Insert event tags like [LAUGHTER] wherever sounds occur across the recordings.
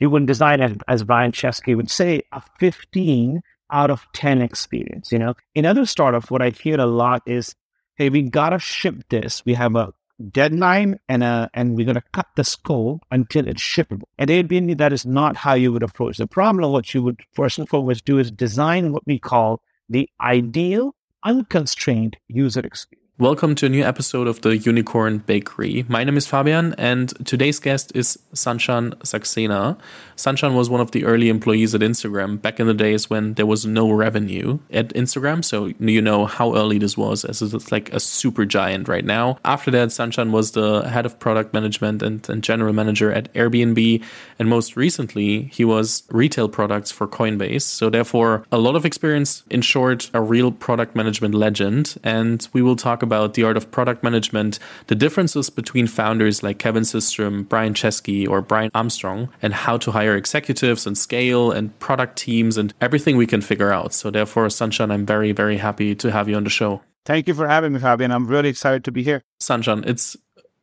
you would design, as, as Brian Chesky would say, a 15 out of 10 experience. You know, in other startups, what I hear a lot is, hey, we gotta ship this. We have a deadline and a, and we're gonna cut the scope until it's shippable. At Airbnb, that is not how you would approach the problem. What you would first and foremost do is design what we call the ideal, unconstrained user experience. Welcome to a new episode of the Unicorn Bakery. My name is Fabian, and today's guest is Sanchan Saxena. Sanchan was one of the early employees at Instagram back in the days when there was no revenue at Instagram. So you know how early this was, as it's like a super giant right now. After that, Sanchan was the head of product management and, and general manager at Airbnb. And most recently, he was retail products for Coinbase. So therefore, a lot of experience. In short, a real product management legend. And we will talk the art of product management, the differences between founders like Kevin Systrom, Brian Chesky, or Brian Armstrong, and how to hire executives and scale and product teams and everything we can figure out. So, therefore, Sanchan, I'm very, very happy to have you on the show. Thank you for having me, Fabian. I'm really excited to be here. Sanchan, it's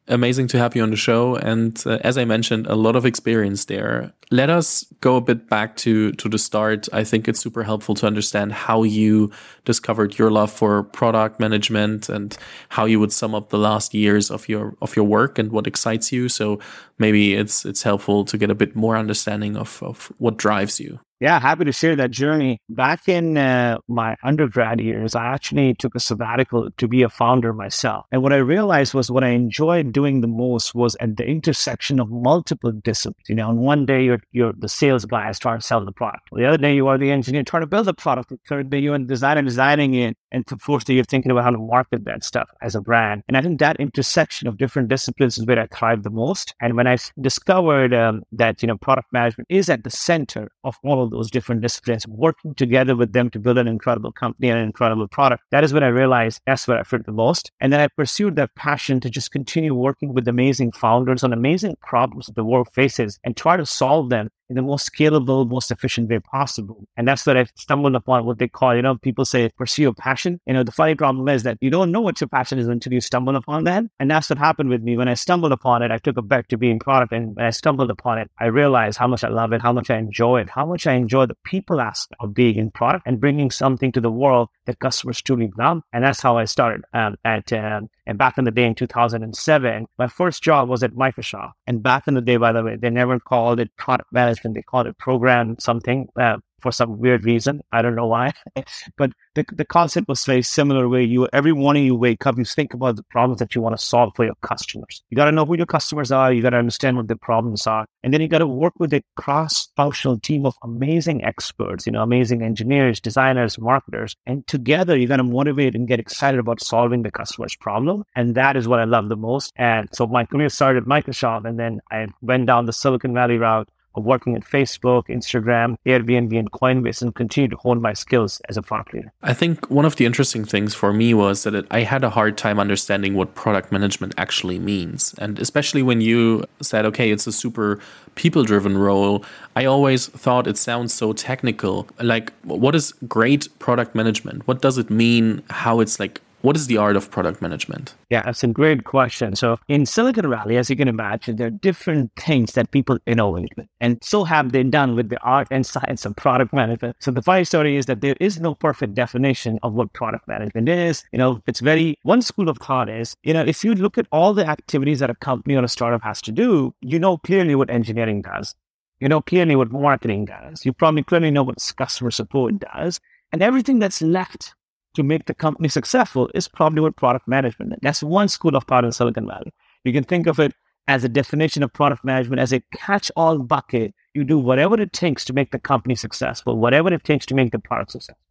amazing to have you on the show. And uh, as I mentioned, a lot of experience there. Let us go a bit back to, to the start. I think it's super helpful to understand how you discovered your love for product management and how you would sum up the last years of your, of your work and what excites you. So maybe it's, it's helpful to get a bit more understanding of, of what drives you. Yeah, happy to share that journey. Back in uh, my undergrad years, I actually took a sabbatical to be a founder myself. And what I realized was what I enjoyed doing the most was at the intersection of multiple disciplines. You know, on one day you're you're the sales guy trying to sell the product. The other day you are the engineer trying to build the product. The third day you're in design and designing it. And the fourth day you're thinking about how to market that stuff as a brand. And I think that intersection of different disciplines is where I thrive the most. And when I discovered um, that, you know, product management is at the center of all of those different disciplines, working together with them to build an incredible company and an incredible product. That is when I realized that's what I fit the most. And then I pursued that passion to just continue working with amazing founders on amazing problems that the world faces and try to solve them in the most scalable, most efficient way possible. And that's what I stumbled upon what they call, you know, people say pursue your passion. You know, the funny problem is that you don't know what your passion is until you stumble upon that. And that's what happened with me. When I stumbled upon it, I took a bet to being product. And when I stumbled upon it, I realized how much I love it, how much I enjoy it, how much I enjoy the people aspect of being in product and bringing something to the world that customers truly love. And that's how I started um, at, um, and back in the day in 2007, my first job was at Microsoft. And back in the day, by the way, they never called it product management. They called it program something. Uh, for some weird reason. I don't know why, [LAUGHS] but the, the concept was very similar where you, every morning you wake up, you think about the problems that you want to solve for your customers. You got to know who your customers are. You got to understand what the problems are. And then you got to work with a cross functional team of amazing experts, you know, amazing engineers, designers, marketers. And together you got to motivate and get excited about solving the customer's problem. And that is what I love the most. And so my career started at Microsoft and then I went down the Silicon Valley route working at Facebook, Instagram, Airbnb, and Coinbase and continue to hone my skills as a product leader. I think one of the interesting things for me was that it, I had a hard time understanding what product management actually means. And especially when you said, okay, it's a super people driven role, I always thought it sounds so technical. Like, what is great product management? What does it mean? How it's like what is the art of product management? Yeah, that's a great question. So in Silicon Valley, as you can imagine, there are different things that people innovate with. And so have they done with the art and science of product management. So the funny story is that there is no perfect definition of what product management is. You know, it's very, one school of thought is, you know, if you look at all the activities that a company or a startup has to do, you know clearly what engineering does. You know clearly what marketing does. You probably clearly know what customer support does. And everything that's left to make the company successful is probably what product management. That's one school of thought in Silicon Valley. You can think of it as a definition of product management as a catch all bucket. You do whatever it takes to make the company successful, whatever it takes to make the product successful.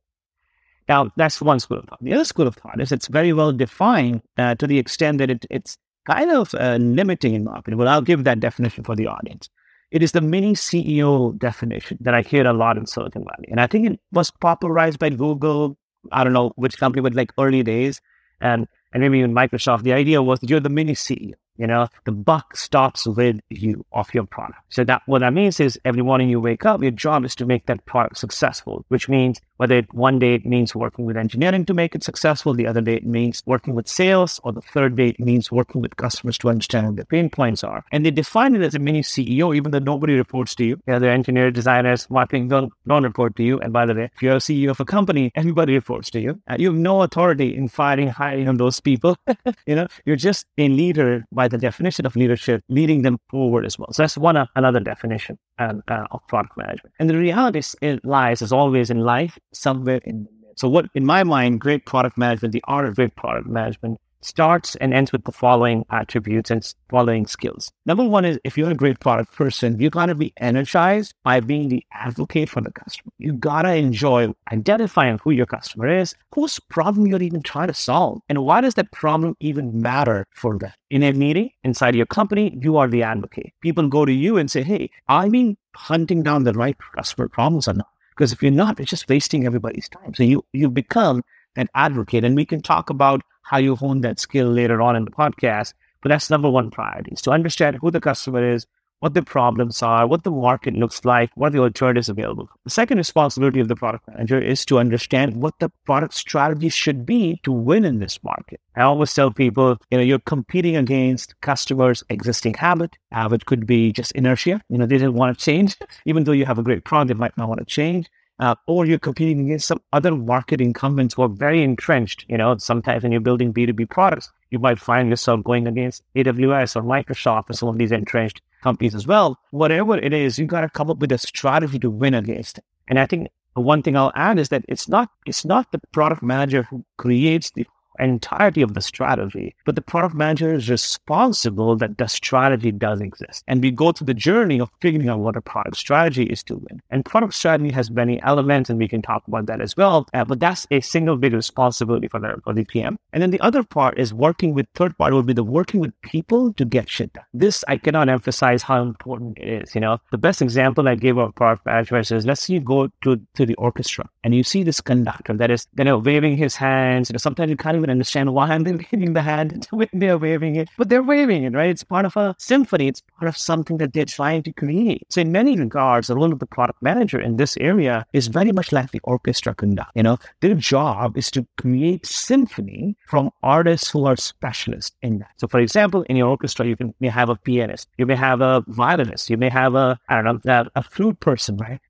Now, that's one school of thought. The other school of thought is it's very well defined uh, to the extent that it, it's kind of uh, limiting in marketing. Well, I'll give that definition for the audience. It is the mini CEO definition that I hear a lot in Silicon Valley. And I think it was popularized by Google, I don't know which company, but like early days, and and maybe even Microsoft. The idea was you're the mini CEO. You know, the buck stops with you of your product. So that what that means is every morning you wake up, your job is to make that product successful, which means whether it, one day it means working with engineering to make it successful, the other day it means working with sales, or the third day it means working with customers to understand what their pain points are. And they define it as a mini CEO, even though nobody reports to you. The engineers, designers, marketing don't, don't report to you. And by the way, if you're a CEO of a company, everybody reports to you. Uh, you have no authority in firing, hiring on those people. [LAUGHS] you know, you're just a leader by the definition of leadership, leading them forward as well. So that's one uh, another definition uh, uh, of product management. And the reality it lies, as always in life, somewhere in. the middle. So, what in my mind, great product management, the art of great product management starts and ends with the following attributes and following skills. Number one is if you're a great product person, you got to be energized by being the advocate for the customer. You got to enjoy identifying who your customer is, whose problem you're even trying to solve, and why does that problem even matter for them. In a meeting inside your company, you are the advocate. People go to you and say, Hey, I mean hunting down the right customer problems or not. Because if you're not, it's just wasting everybody's time. So you you become an advocate. And we can talk about how you hone that skill later on in the podcast. But that's number one priority is to understand who the customer is, what the problems are, what the market looks like, what the alternatives available. The second responsibility of the product manager is to understand what the product strategy should be to win in this market. I always tell people, you know, you're competing against customers' existing habit. Habit could be just inertia. You know, they didn't want to change. Even though you have a great product, they might not want to change uh, or you're competing against some other market incumbents who are very entrenched. You know, sometimes when you're building B2B products, you might find yourself going against AWS or Microsoft or some of these entrenched companies as well. Whatever it is, you got to come up with a strategy to win against. And I think one thing I'll add is that it's not it's not the product manager who creates the entirety of the strategy, but the product manager is responsible that the strategy does exist. And we go through the journey of figuring out what a product strategy is to win. And product strategy has many elements, and we can talk about that as well. Uh, but that's a single big responsibility for the, for the PM. And then the other part is working with third party will be the working with people to get shit done. This I cannot emphasize how important it is. You know, the best example I gave of product management is let's say you go to, to the orchestra and you see this conductor that is, you know, waving his hands. You know, sometimes you can't even understand why they're waving the hand when they're waving it, but they're waving it, right? It's part of a symphony. It's part of something that they're trying to create. So in many regards, the role of the product manager in this area is very much like the orchestra conductor. You know, their job is to create symphony from artists who are specialists in that. So for example, in your orchestra, you can, may have a pianist, you may have a violinist, you may have a, I don't know, a, a flute person, right?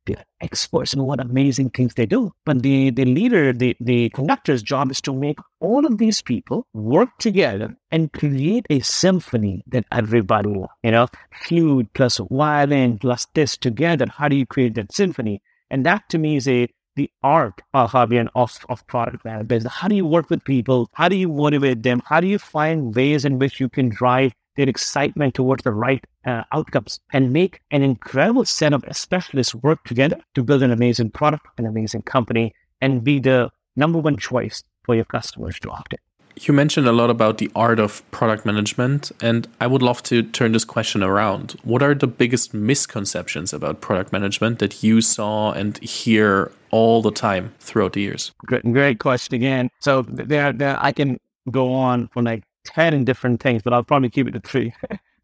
Experts in what amazing things they do. But the, the leader, the, the conductor's job is to make all of these people work together and create a symphony that everybody. You know, flute plus violin plus this together. How do you create that symphony? And that to me is a the art of Fabian of, of product management. How do you work with people? How do you motivate them? How do you find ways in which you can drive their excitement towards the right uh, outcomes and make an incredible set of specialists work together to build an amazing product, an amazing company, and be the number one choice for your customers to opt in. You mentioned a lot about the art of product management, and I would love to turn this question around. What are the biggest misconceptions about product management that you saw and hear all the time throughout the years? Great, great question again. So there, there, I can go on for like 10 different things, but I'll probably keep it to three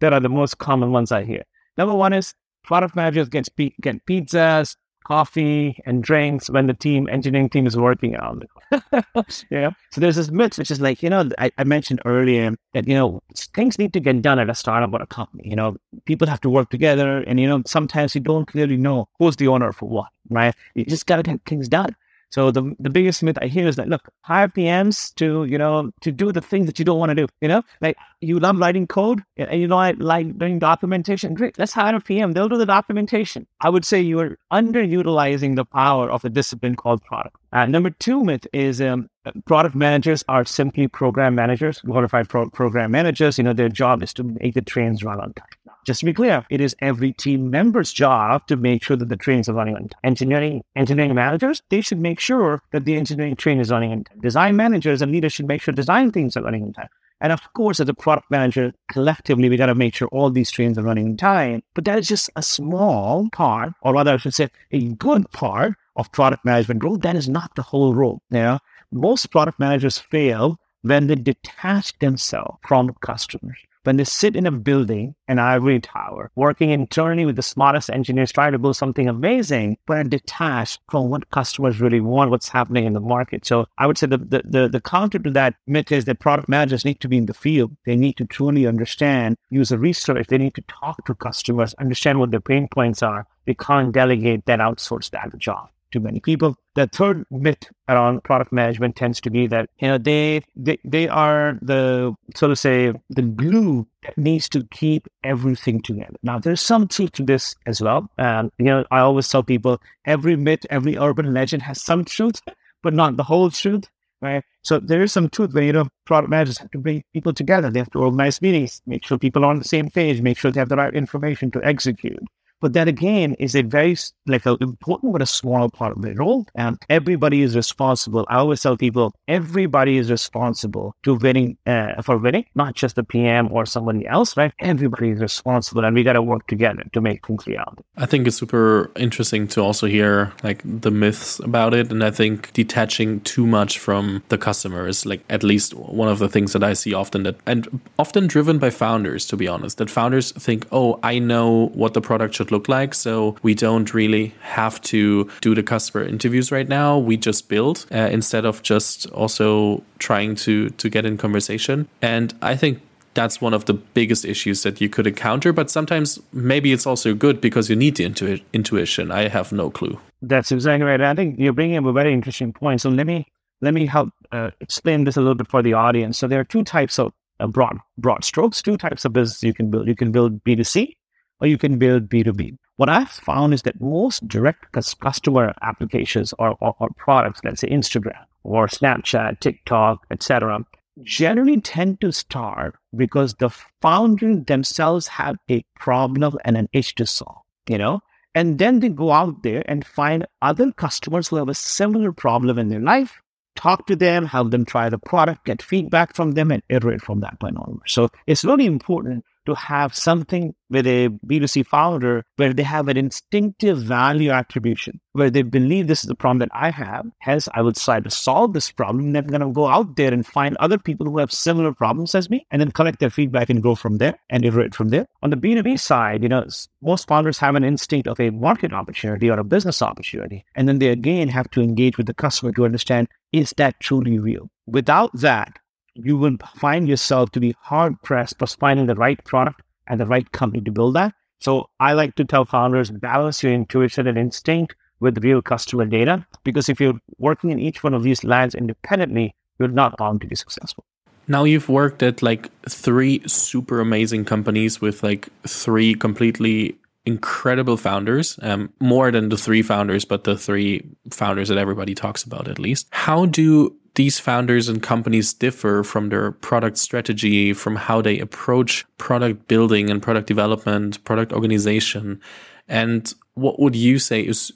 that are the most common ones I hear. Number one is product managers get, get pizzas, coffee, and drinks when the team, engineering team is working on it. [LAUGHS] yeah. So there's this myth, which is like, you know, I, I, mentioned earlier that, you know, things need to get done at a startup or a company. You know, people have to work together. And, you know, sometimes you don't clearly know who's the owner for what, right? You just got to get things done. So the the biggest myth I hear is that look, hire PMs to you know to do the things that you don't want to do. You know, like you love writing code and you know I like doing documentation. Great, let's hire a PM. They'll do the documentation. I would say you are underutilizing the power of a discipline called product. Uh, number two myth is um, product managers are simply program managers, glorified pro- program managers. You know, their job is to make the trains run on time. Just to be clear, it is every team member's job to make sure that the trains are running on time. Engineering, engineering managers, they should make sure that the engineering train is running on time. Design managers and leaders should make sure design things are running on time. And of course, as a product manager, collectively, we got to make sure all these trains are running in time. But that is just a small part, or rather, I should say, a good part of product management role. That is not the whole role. You know? Most product managers fail when they detach themselves from customers when they sit in a building, an ivory tower, working internally with the smartest engineers, trying to build something amazing, but are detached from what customers really want, what's happening in the market. So I would say the, the, the, the counter to that myth is that product managers need to be in the field. They need to truly understand user research. They need to talk to customers, understand what their pain points are. They can't delegate that outsource that job to many people. The third myth around product management tends to be that you know they they, they are the sort of say the glue that needs to keep everything together. Now there's some truth to this as well. Um, you know, I always tell people every myth, every urban legend has some truth, but not the whole truth. Right. So there is some truth where, you know, product managers have to bring people together. They have to organize meetings, make sure people are on the same page, make sure they have the right information to execute. But that again is a very like an important but a small part of the role. And everybody is responsible. I always tell people everybody is responsible to winning uh, for winning, not just the PM or somebody else, right? Everybody is responsible, and we got to work together to make things reality. I think it's super interesting to also hear like the myths about it, and I think detaching too much from the customer is like at least one of the things that I see often that and often driven by founders, to be honest, that founders think, oh, I know what the product should look like. So we don't really have to do the customer interviews right now. We just build uh, instead of just also trying to to get in conversation. And I think that's one of the biggest issues that you could encounter. But sometimes maybe it's also good because you need the intu- intuition. I have no clue. That's exactly right. I think you're bringing up a very interesting point. So let me let me help uh, explain this a little bit for the audience. So there are two types of uh, broad broad strokes, two types of business you can build. You can build B two C or you can build B2B. What I've found is that most direct customer applications or, or, or products, let's say Instagram or Snapchat, TikTok, etc., generally tend to start because the founders themselves have a problem and an issue to solve, you know? And then they go out there and find other customers who have a similar problem in their life, talk to them, help them try the product, get feedback from them, and iterate from that point onward. So it's really important to have something with a B2C founder where they have an instinctive value attribution, where they believe this is the problem that I have. Hence, I would try to solve this problem. Then I'm going to go out there and find other people who have similar problems as me and then collect their feedback and go from there and iterate from there. On the B2B side, you know, most founders have an instinct of a market opportunity or a business opportunity. And then they again have to engage with the customer to understand, is that truly real? Without that, you will find yourself to be hard pressed for finding the right product and the right company to build that. So I like to tell founders balance your intuition and instinct with real customer data because if you're working in each one of these lands independently, you're not bound to be successful. Now you've worked at like three super amazing companies with like three completely incredible founders, um, more than the three founders, but the three founders that everybody talks about at least. How do these founders and companies differ from their product strategy, from how they approach product building and product development, product organization. And what would you say is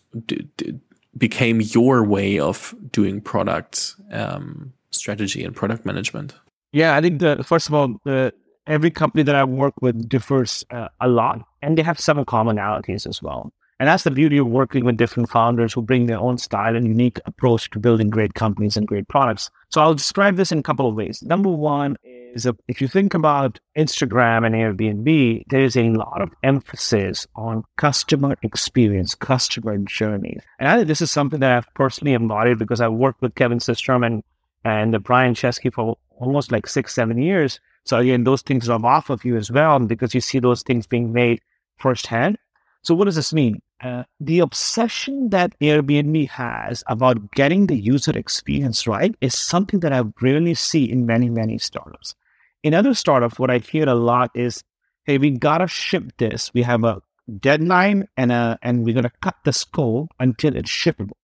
became your way of doing product um, strategy and product management? Yeah, I think the first of all, the, every company that I work with differs uh, a lot, and they have some commonalities as well. And that's the beauty of working with different founders who bring their own style and unique approach to building great companies and great products. So I'll describe this in a couple of ways. Number one is if you think about Instagram and Airbnb, there is a lot of emphasis on customer experience, customer journey. And I think this is something that I've personally embodied because I've worked with Kevin Systrom and, and Brian Chesky for almost like six, seven years. So again, those things rub off of you as well because you see those things being made firsthand. So what does this mean? Uh, the obsession that Airbnb has about getting the user experience right is something that I really see in many, many startups. In other startups, what I hear a lot is, hey, we gotta ship this. We have a deadline and a, and we're gonna cut the scope until it's shippable.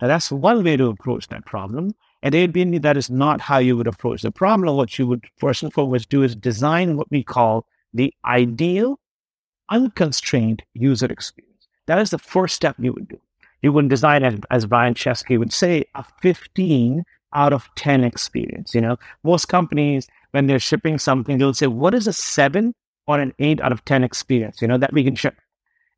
Now that's one way to approach that problem. At Airbnb, that is not how you would approach the problem. What you would first and foremost do is design what we call the ideal unconstrained user experience. That is the first step you would do. You would design, as, as Brian Chesky would say, a 15 out of 10 experience. You know, most companies, when they're shipping something, they'll say, what is a seven or an eight out of 10 experience, you know, that we can ship?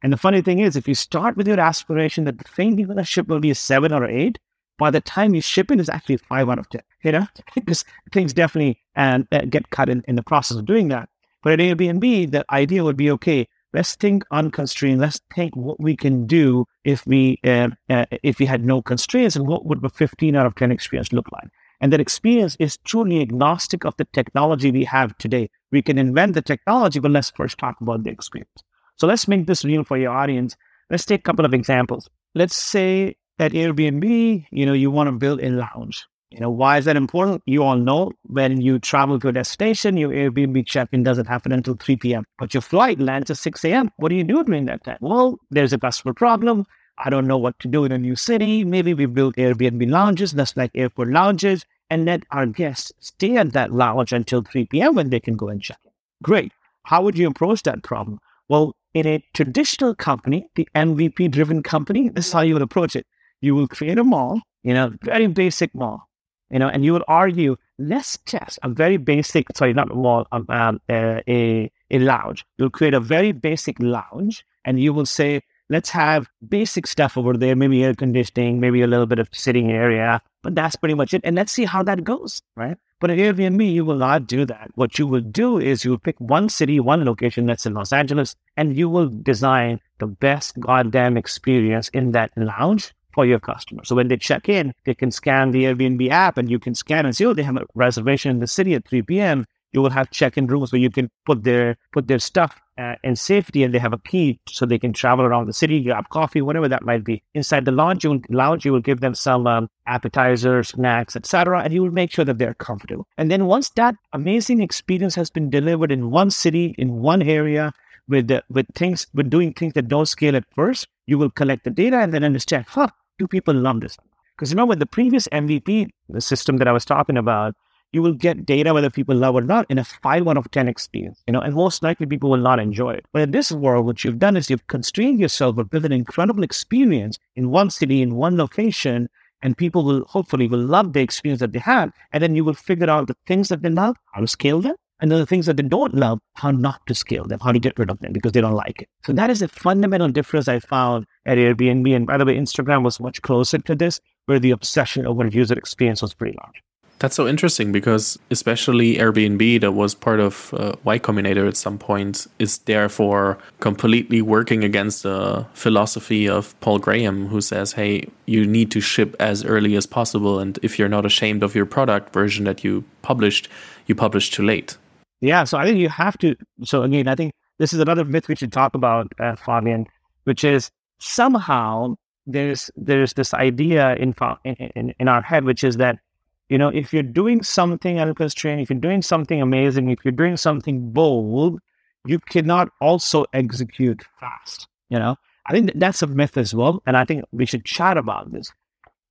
And the funny thing is, if you start with your aspiration that the thing you're going to ship will be a seven or eight, by the time you ship it, it's actually five out of 10, you know, [LAUGHS] because things definitely and uh, get cut in, in the process of doing that. But at Airbnb, the idea would be okay. Let's think unconstrained. Let's think what we can do if we uh, uh, if we had no constraints, and what would a 15 out of 10 experience look like? And that experience is truly agnostic of the technology we have today. We can invent the technology, but let's first talk about the experience. So let's make this real for your audience. Let's take a couple of examples. Let's say at Airbnb, you know, you want to build a lounge. You know, why is that important? You all know when you travel to a destination, your Airbnb check-in doesn't happen until 3 p.m. But your flight lands at 6 a.m. What do you do during that time? Well, there's a customer problem. I don't know what to do in a new city. Maybe we build Airbnb lounges, that's like airport lounges, and let our guests stay at that lounge until 3 p.m. when they can go and check in. Great. How would you approach that problem? Well, in a traditional company, the MVP driven company, this is how you would approach it. You will create a mall, you know, very basic mall, you know, and you would argue, let's test a very basic, sorry, not a mall, um, um, uh, a, a lounge. You'll create a very basic lounge and you will say, let's have basic stuff over there, maybe air conditioning, maybe a little bit of sitting area, but that's pretty much it. And let's see how that goes, right? But at Airbnb, you will not do that. What you will do is you will pick one city, one location that's in Los Angeles, and you will design the best goddamn experience in that lounge for your customer. So when they check in, they can scan the Airbnb app and you can scan and say, oh, they have a reservation in the city at 3 p.m you will have check-in rooms where you can put their put their stuff uh, in safety, and they have a key so they can travel around the city, grab coffee, whatever that might be. Inside the lounge, you will, lounge, you will give them some um, appetizers, snacks, etc., and you will make sure that they're comfortable. And then once that amazing experience has been delivered in one city, in one area, with the, with things with doing things that don't scale at first, you will collect the data and then understand, huh, do people love this? Because remember the previous MVP, the system that I was talking about, you will get data whether people love or not in a 5 out of 10 experience, you know, and most likely people will not enjoy it. But in this world, what you've done is you've constrained yourself but built an incredible experience in one city, in one location, and people will hopefully will love the experience that they have. And then you will figure out the things that they love, how to scale them, and then the things that they don't love, how not to scale them, how to get rid of them because they don't like it. So that is a fundamental difference I found at Airbnb. And by the way, Instagram was much closer to this, where the obsession over user experience was pretty large. That's so interesting because especially Airbnb, that was part of uh, Y Combinator at some point, is therefore completely working against the philosophy of Paul Graham, who says, "Hey, you need to ship as early as possible, and if you're not ashamed of your product version that you published, you publish too late." Yeah, so I think you have to. So again, I think this is another myth we should talk about, uh, Fabian, which is somehow there's there's this idea in, in in our head, which is that you know, if you're doing something unconstrained, if you're doing something amazing, if you're doing something bold, you cannot also execute fast. You know, I think that's a myth as well. And I think we should chat about this.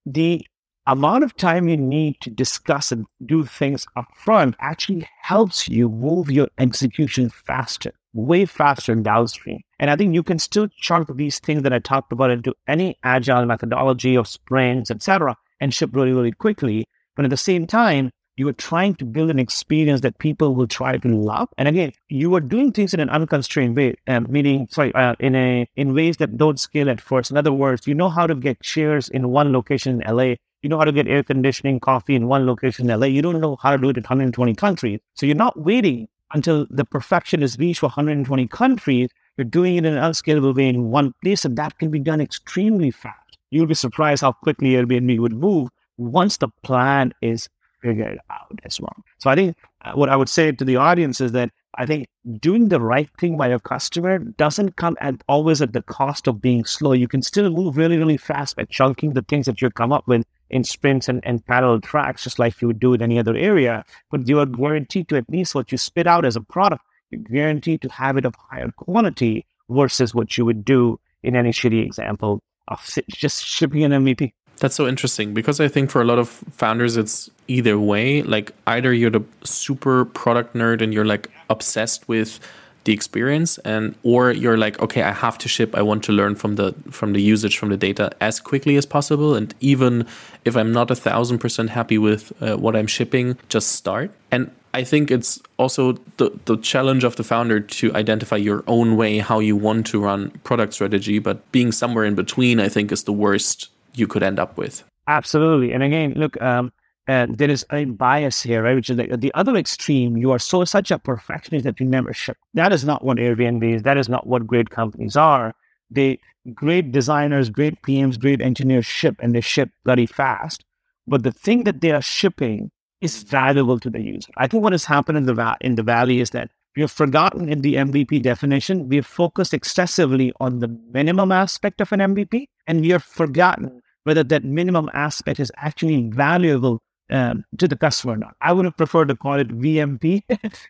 The amount of time you need to discuss and do things upfront actually helps you move your execution faster, way faster downstream. And I think you can still chunk these things that I talked about into any agile methodology of sprints, etc., and ship really, really quickly but at the same time, you are trying to build an experience that people will try to love. And again, you are doing things in an unconstrained way, um, meaning, sorry, uh, in a in ways that don't scale at first. In other words, you know how to get chairs in one location in LA. You know how to get air conditioning, coffee in one location in LA. You don't know how to do it in 120 countries. So you're not waiting until the perfection is reached for 120 countries. You're doing it in an unscalable way in one place, and that can be done extremely fast. You'll be surprised how quickly Airbnb would move once the plan is figured out as well. So I think uh, what I would say to the audience is that I think doing the right thing by your customer doesn't come at always at the cost of being slow. You can still move really, really fast by chunking the things that you come up with in sprints and, and parallel tracks, just like you would do in any other area. But you are guaranteed to at least what you spit out as a product, you're guaranteed to have it of higher quality versus what you would do in any shitty example of just shipping an MVP. That's so interesting because I think for a lot of founders, it's either way. Like, either you're the super product nerd and you're like obsessed with the experience and or you're like okay i have to ship i want to learn from the from the usage from the data as quickly as possible and even if i'm not a thousand percent happy with uh, what i'm shipping just start and i think it's also the, the challenge of the founder to identify your own way how you want to run product strategy but being somewhere in between i think is the worst you could end up with. Absolutely. And again, look, um, and there is a bias here, right? Which is like the other extreme. You are so such a perfectionist that you never ship. That is not what Airbnb is. That is not what great companies are. They great designers, great PMs, great engineers ship and they ship very fast. But the thing that they are shipping is valuable to the user. I think what has happened in the va- in the valley is that we have forgotten in the MVP definition. We have focused excessively on the minimum aspect of an MVP, and we have forgotten whether that minimum aspect is actually valuable um, to the customer or not. I would have preferred to call it VMP,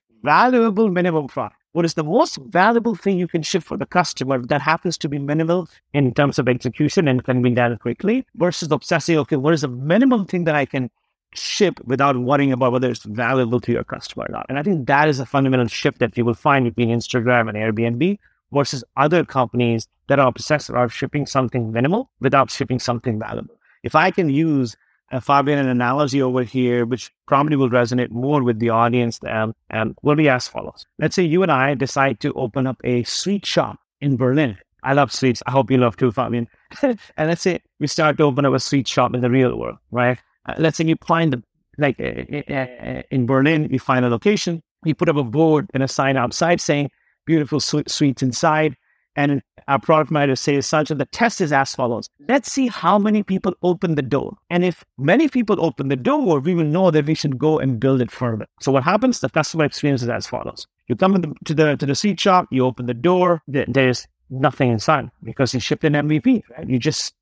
[LAUGHS] valuable minimum product. What is the most valuable thing you can ship for the customer that happens to be minimal in terms of execution and can be done quickly versus obsessing, okay, what is the minimum thing that I can ship without worrying about whether it's valuable to your customer or not? And I think that is a fundamental shift that you will find between Instagram and Airbnb versus other companies that are obsessed about shipping something minimal without shipping something valuable. If I can use uh, Fabian, an analogy over here, which probably will resonate more with the audience, um, um, will be as follows. Let's say you and I decide to open up a sweet shop in Berlin. I love sweets. I hope you love too, Fabian. [LAUGHS] and let's say we start to open up a sweet shop in the real world, right? Uh, let's say you find the, like uh, uh, in Berlin, you find a location, you put up a board and a sign outside saying beautiful sweets inside. And our product manager says, Sanjay, the test is as follows. Let's see how many people open the door. And if many people open the door, we will know that we should go and build it further. So what happens? The customer experience is as follows. You come the, to the to the seat shop, you open the door, there's nothing inside because you shipped an MVP, right? You just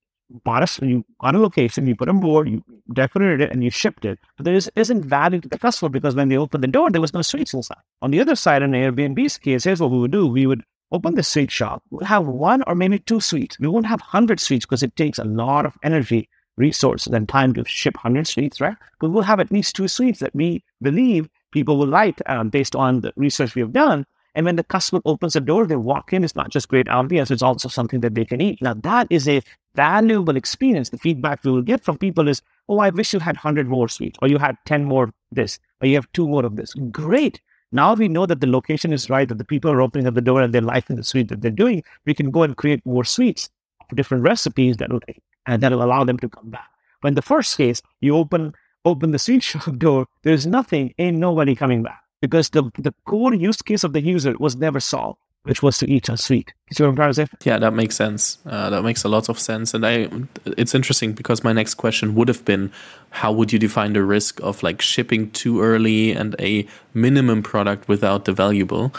bought us, you on a location, you put a board, you decorated it, and you shipped it. But there is, isn't value to the customer because when they opened the door, there was no sweets inside. On the other side, in Airbnb's case, here's what we would do. We would open the sweet shop, we'll have one or maybe two sweets. We won't have 100 sweets because it takes a lot of energy, resources, and time to ship 100 sweets, right? But we'll have at least two sweets that we believe people will like um, based on the research we have done. And when the customer opens the door, they walk in, it's not just great ambience, it's also something that they can eat. Now, that is a valuable experience. The feedback we will get from people is, oh, I wish you had 100 more sweets, or you had 10 more of this, or you have two more of this. Great. Now we know that the location is right, that the people are opening up the door and they're liking the sweet that they're doing. We can go and create more sweets, different recipes that will and that will allow them to come back. But in the first case, you open open the sweet [LAUGHS] shop door, there's nothing, ain't nobody coming back because the the core use case of the user was never solved which was to eat a sweet. You see what I'm trying to say? Yeah, that makes sense. Uh, that makes a lot of sense. And I, it's interesting because my next question would have been, how would you define the risk of like shipping too early and a minimum product without the valuable?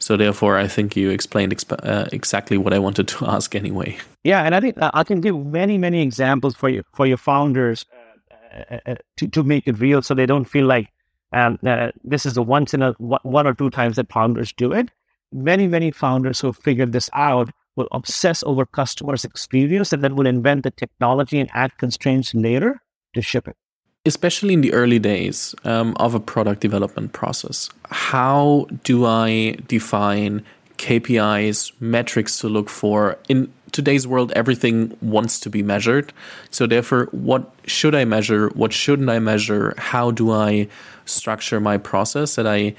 So therefore, I think you explained exp- uh, exactly what I wanted to [LAUGHS] ask anyway. Yeah, and I think uh, I can give many many examples for you for your founders uh, uh, uh, to to make it real, so they don't feel like um, this is the once in a one or two times that founders do it many, many founders who have figured this out will obsess over customers' experience and then will invent the technology and add constraints later to ship it. Especially in the early days um, of a product development process, how do I define KPIs, metrics to look for? In today's world, everything wants to be measured. So, therefore, what should I measure? What shouldn't I measure? How do I structure my process that I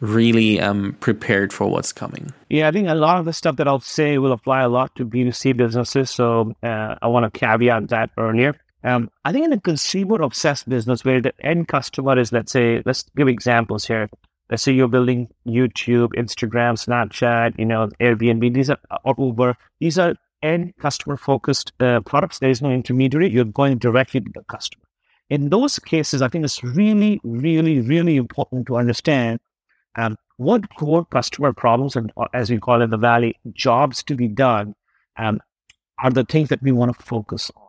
really am prepared for what's coming. Yeah, I think a lot of the stuff that I'll say will apply a lot to B2C businesses. So uh, I want to caveat that earlier. Um, I think in a consumer obsessed business where the end customer is, let's say, let's give examples here. Let's say you're building YouTube, Instagram, Snapchat, you know, Airbnb, these are, or Uber. These are end customer focused uh, products. There is no intermediary. You're going directly to the customer. In those cases, I think it's really, really, really important to understand um, what core customer problems and uh, as we call it in the valley jobs to be done um, are the things that we want to focus on.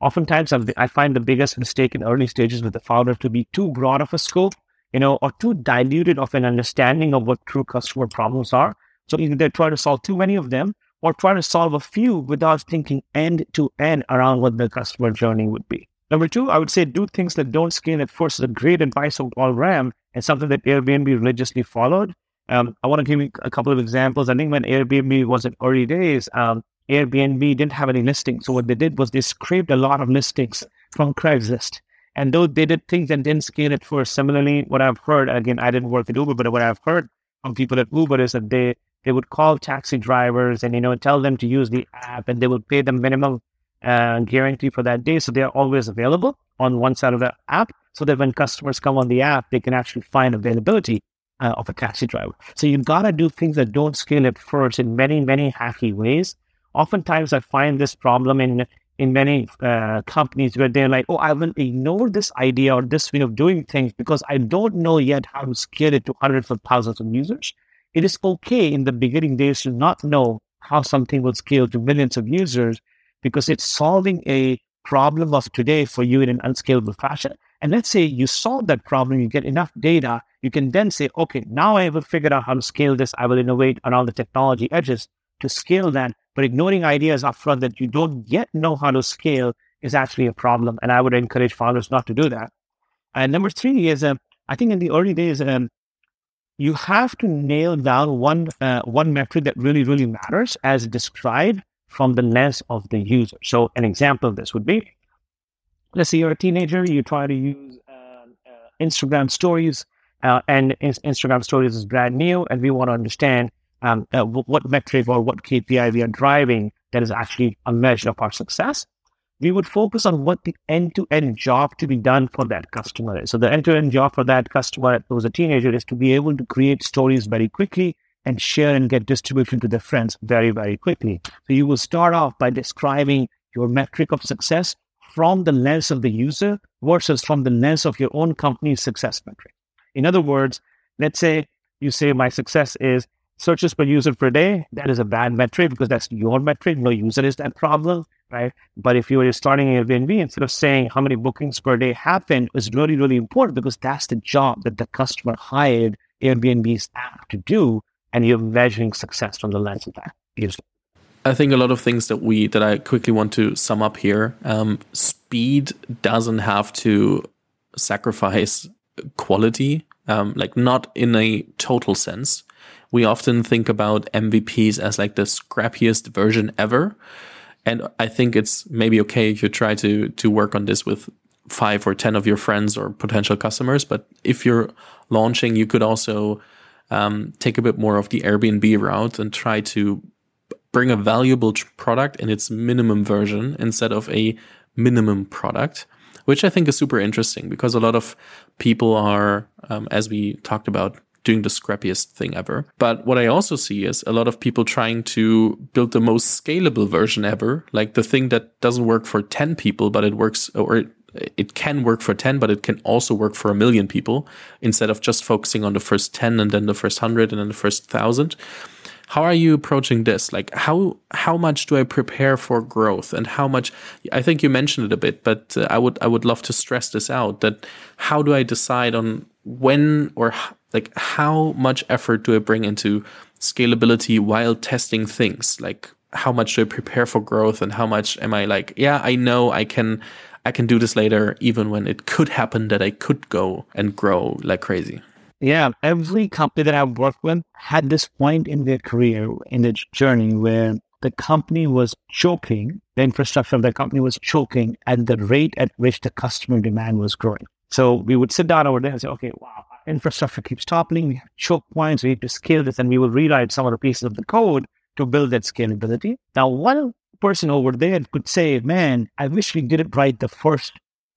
Oftentimes i find the biggest mistake in early stages with the founder to be too broad of a scope you know or too diluted of an understanding of what true customer problems are. So either they try to solve too many of them or try to solve a few without thinking end to end around what the customer journey would be Number two, I would say do things that don't scale at first. A great advice of Paul Graham and something that Airbnb religiously followed. Um, I want to give you a couple of examples. I think when Airbnb was in early days, um, Airbnb didn't have any listings. So what they did was they scraped a lot of listings from Craigslist. And though they did things that didn't scale at first, similarly, what I've heard, again, I didn't work at Uber, but what I've heard from people at Uber is that they, they would call taxi drivers and, you know, tell them to use the app and they would pay them minimum uh, guarantee for that day. So they're always available. on one side of the app so that when customers come on the app, they can actually find availability uh, of a taxi driver. So you've got to do things that don't scale at first in many, many hacky ways. Oftentimes, I find this problem in in many uh, companies where they're like, "Oh, I will ignore this idea or this way of doing things because I don't know yet how to scale it to hundreds of thousands of users." It is okay in the beginning days to not know how something will scale to millions of users because it's solving a problem of today for you in an unscalable fashion. And let's say you solve that problem, you get enough data, you can then say, okay, now I will figure out how to scale this. I will innovate around the technology edges to scale that. But ignoring ideas upfront that you don't yet know how to scale is actually a problem. And I would encourage founders not to do that. And number three is, um, I think in the early days, um, you have to nail down one uh, one metric that really really matters as described from the lens of the user. So an example of this would be, let's say you're a teenager, you try to use uh, uh, Instagram stories, uh, and in- Instagram stories is brand new, and we want to understand um, uh, w- what metric or what KPI we are driving that is actually a measure of our success we would focus on what the end-to-end job to be done for that customer is. So the end-to-end job for that customer who's a teenager is to be able to create stories very quickly and share and get distribution to their friends very, very quickly. So you will start off by describing your metric of success from the lens of the user versus from the lens of your own company's success metric. In other words, let's say you say my success is searches per user per day. That is a bad metric because that's your metric. No user is that problem right? But if you are starting Airbnb, instead of saying how many bookings per day happen, is really, really important because that's the job that the customer hired Airbnb's app to do, and you're measuring success from the lens of that. I think a lot of things that we that I quickly want to sum up here. Um, speed doesn't have to sacrifice quality, um, like not in a total sense. We often think about MVPs as like the scrappiest version ever. And I think it's maybe okay if you try to to work on this with five or ten of your friends or potential customers. But if you're launching, you could also um, take a bit more of the Airbnb route and try to bring a valuable product in its minimum version instead of a minimum product, which I think is super interesting because a lot of people are, um, as we talked about, doing the scrappiest thing ever. But what I also see is a lot of people trying to build the most scalable version ever, like the thing that doesn't work for 10 people, but it works or it can work for 10, but it can also work for a million people instead of just focusing on the first 10 and then the first 100 and then the first 1000. How are you approaching this? Like how how much do I prepare for growth and how much I think you mentioned it a bit, but uh, I would I would love to stress this out that how do I decide on when or like how much effort do I bring into scalability while testing things? Like how much do I prepare for growth and how much am I like, yeah, I know I can I can do this later even when it could happen that I could go and grow like crazy. Yeah, every company that I've worked with had this point in their career, in their journey where the company was choking, the infrastructure of the company was choking at the rate at which the customer demand was growing. So we would sit down over there and say, okay, wow, infrastructure keeps toppling. We have choke points. We need to scale this, and we will rewrite some of the pieces of the code to build that scalability. Now, one person over there could say, man, I wish we did it right the first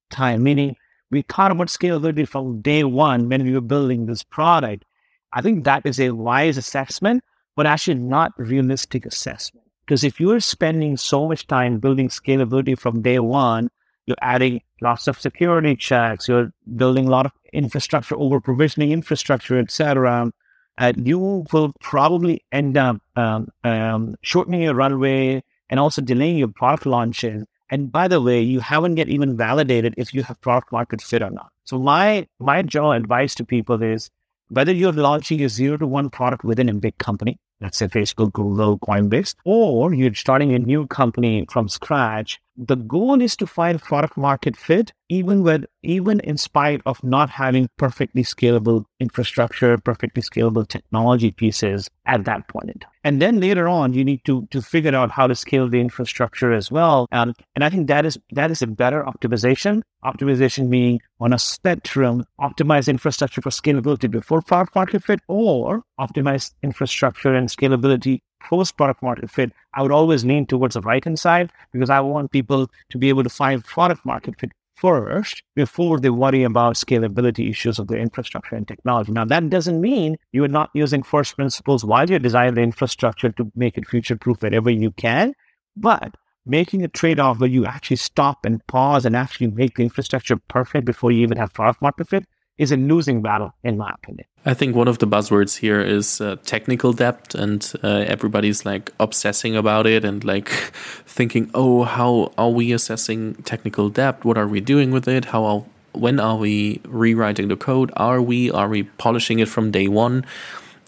time, meaning we thought about scalability from day one when we were building this product. I think that is a wise assessment, but actually not realistic assessment. Because if you're spending so much time building scalability from day one, you're adding lots of security checks, you're building a lot of infrastructure over provisioning infrastructure, etc., uh, you will probably end up um, um, shortening your runway and also delaying your product launches. And by the way, you haven't yet even validated if you have product market fit or not. So my my general advice to people is whether you're launching a zero to one product within a big company, let's say Facebook, Google, Coinbase, or you're starting a new company from scratch, the goal is to find product market fit, even with even in spite of not having perfectly scalable infrastructure, perfectly scalable technology pieces at that point in time. And then later on, you need to to figure out how to scale the infrastructure as well. Um, and I think that is that is a better optimization. Optimization meaning on a spectrum, optimize infrastructure for scalability before product market fit, or optimize infrastructure and scalability post product market fit, I would always lean towards the right hand side because I want people to be able to find product market fit first before they worry about scalability issues of their infrastructure and technology. Now, that doesn't mean you are not using first principles while you design the infrastructure to make it future proof wherever you can, but making a trade off where you actually stop and pause and actually make the infrastructure perfect before you even have product market fit is a losing battle, in my opinion. I think one of the buzzwords here is uh, technical debt, and uh, everybody's like obsessing about it and like [LAUGHS] thinking, oh, how are we assessing technical debt? What are we doing with it? How are, when are we rewriting the code? Are we are we polishing it from day one?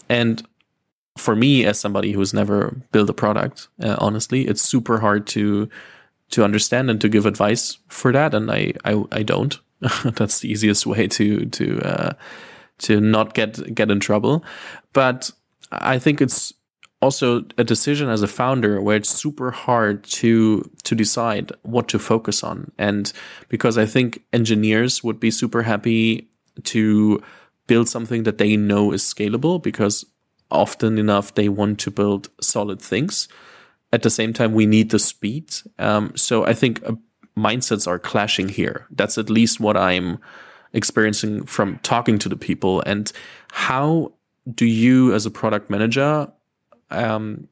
And for me, as somebody who's never built a product, uh, honestly, it's super hard to to understand and to give advice for that, and I I, I don't. [LAUGHS] That's the easiest way to to uh, to not get get in trouble. But I think it's also a decision as a founder where it's super hard to to decide what to focus on. And because i think engineers would be super happy to build something that they know is scalable because often enough they want to build solid things. At the same time we need the speed. Um, so i think uh, mindsets are clashing here that's at least what i'm experiencing from talking to the people and how do you as a product manager um,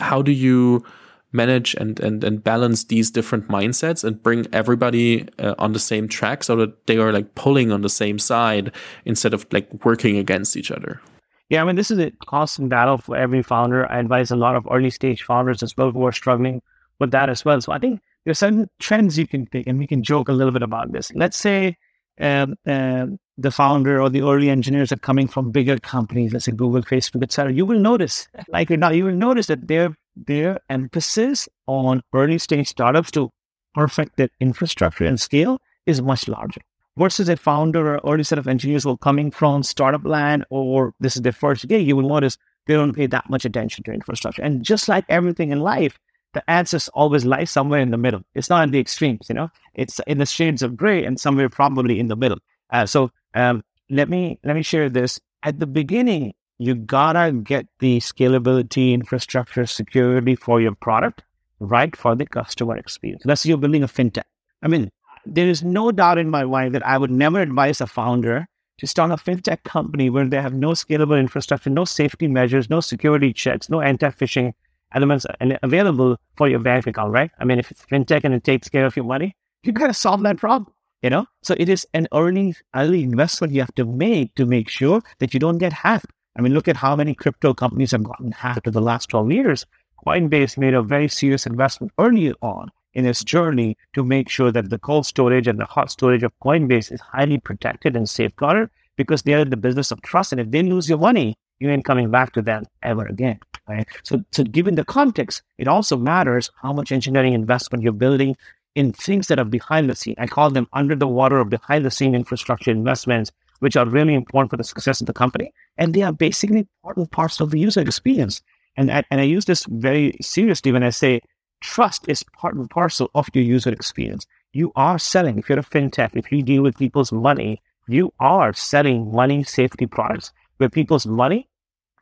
how do you manage and, and and balance these different mindsets and bring everybody uh, on the same track so that they are like pulling on the same side instead of like working against each other yeah, I mean, this is a constant battle for every founder. I advise a lot of early stage founders as well who are struggling with that as well. So I think there's certain trends you can pick, and we can joke a little bit about this. Let's say um, uh, the founder or the early engineers are coming from bigger companies, let's say Google, Facebook, etc. You will notice, like now, you will notice that their their emphasis on early stage startups to perfect their infrastructure and scale is much larger versus a founder or early set of engineers who are coming from startup land or this is their first gig, you will notice they don't pay that much attention to infrastructure. And just like everything in life, the answer always lies somewhere in the middle. It's not in the extremes, you know. It's in the shades of gray and somewhere probably in the middle. Uh, so um, let me let me share this. At the beginning, you gotta get the scalability, infrastructure, security for your product right for the customer experience. Let's say you're building a fintech. I mean, there is no doubt in my mind that I would never advise a founder to start a fintech company where they have no scalable infrastructure, no safety measures, no security checks, no anti-phishing elements available for your bank account, right? I mean, if it's fintech and it takes care of your money, you got to solve that problem, you know? So it is an early, early investment you have to make to make sure that you don't get hacked. I mean, look at how many crypto companies have gotten hacked in the last 12 years. Coinbase made a very serious investment early on in its journey to make sure that the cold storage and the hot storage of Coinbase is highly protected and safeguarded because they're in the business of trust. And if they lose your money, you ain't coming back to them ever again. Right. So, so given the context, it also matters how much engineering investment you're building in things that are behind the scene. I call them under the water or behind the scene infrastructure investments, which are really important for the success of the company. And they are basically part important parts of the user experience. And I, and I use this very seriously when I say trust is part and parcel of your user experience. You are selling, if you're a fintech, if you deal with people's money, you are selling money safety products where people's money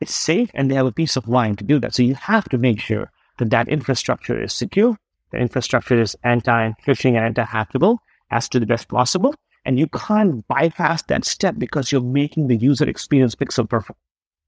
is safe and they have a peace of mind to do that. So you have to make sure that that infrastructure is secure, the infrastructure is anti-phishing and anti-hackable as to the best possible. And you can't bypass that step because you're making the user experience pixel perfect.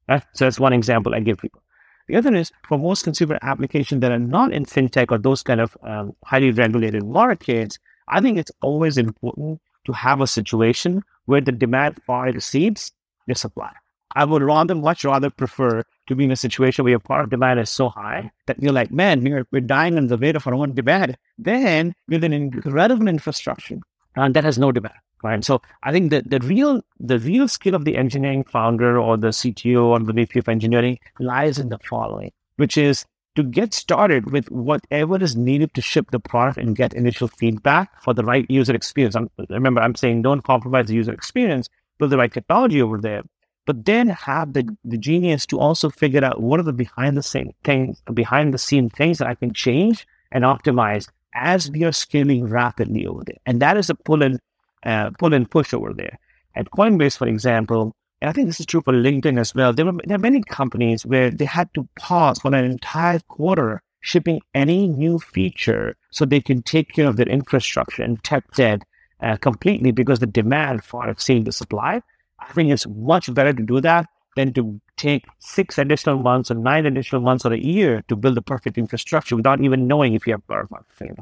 Right? So that's one example I give people. The other is for most consumer applications that are not in fintech or those kind of um, highly regulated markets, I think it's always important to have a situation where the demand far exceeds the supply. I would rather, much rather prefer to be in a situation where your product demand is so high that you're like, man, we're, we're dying on the weight of our own demand. Then with an incredible infrastructure and that has no demand right? So I think that the real the real skill of the engineering founder or the CTO or the VP of engineering lies in the following, which is to get started with whatever is needed to ship the product and get initial feedback for the right user experience. I'm, remember, I'm saying don't compromise the user experience, build the right technology over there, but then have the, the genius to also figure out what are the behind the scene things, behind the scene things that I can change and optimize as we are scaling rapidly over there. And that is a pull and uh, pull and push over there. At Coinbase, for example, and I think this is true for LinkedIn as well, there, were, there are many companies where they had to pause for an entire quarter shipping any new feature so they can take care of their infrastructure and tech debt uh, completely because the demand far exceeds the supply. I think it's much better to do that than to take six additional months or nine additional months or a year to build the perfect infrastructure without even knowing if you have product market.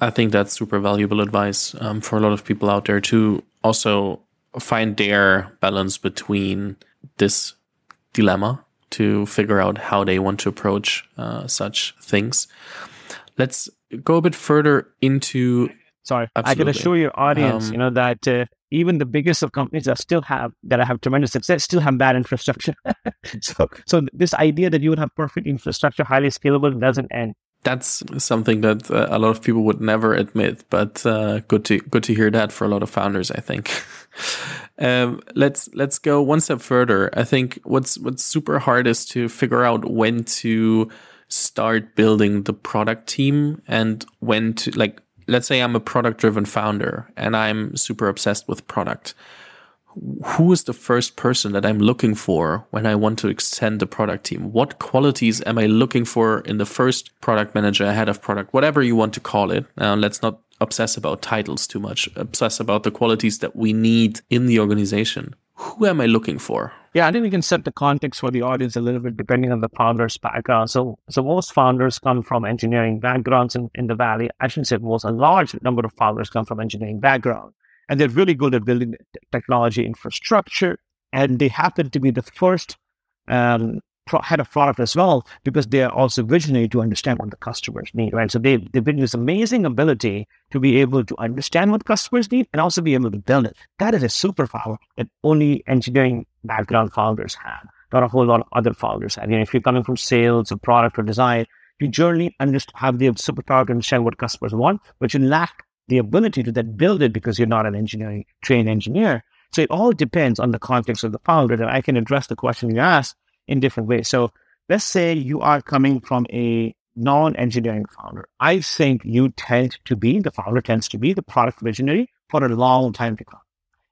I think that's super valuable advice um, for a lot of people out there to also find their balance between this dilemma to figure out how they want to approach uh, such things. Let's go a bit further into. Sorry, absolutely. I can assure your audience, um, you know, that uh, even the biggest of companies that still have that have tremendous success still have bad infrastructure. so, [LAUGHS] so this idea that you would have perfect infrastructure, highly scalable, doesn't end. That's something that uh, a lot of people would never admit, but uh, good to good to hear that for a lot of founders. I think. [LAUGHS] um, let's let's go one step further. I think what's what's super hard is to figure out when to start building the product team and when to like let's say I'm a product driven founder and I'm super obsessed with product. Who is the first person that I'm looking for when I want to extend the product team? What qualities am I looking for in the first product manager, head of product, whatever you want to call it? Uh, let's not obsess about titles too much, obsess about the qualities that we need in the organization. Who am I looking for? Yeah, I think we can set the context for the audience a little bit depending on the founder's background. So, so most founders come from engineering backgrounds in, in the Valley. I shouldn't say most, a large number of founders come from engineering background. And they're really good at building technology infrastructure. And they happen to be the first um, head of product as well because they are also visionary to understand what the customers need, right? So they, they've been this amazing ability to be able to understand what customers need and also be able to build it. That is a superpower that only engineering background founders have, not a whole lot of other founders have. You know, if you're coming from sales or product or design, you generally understand, have the superpower to understand what customers want, but you lack the ability to then build it because you're not an engineering trained engineer. So it all depends on the context of the founder. And I can address the question you asked in different ways. So let's say you are coming from a non-engineering founder. I think you tend to be, the founder tends to be the product visionary for a long time to come.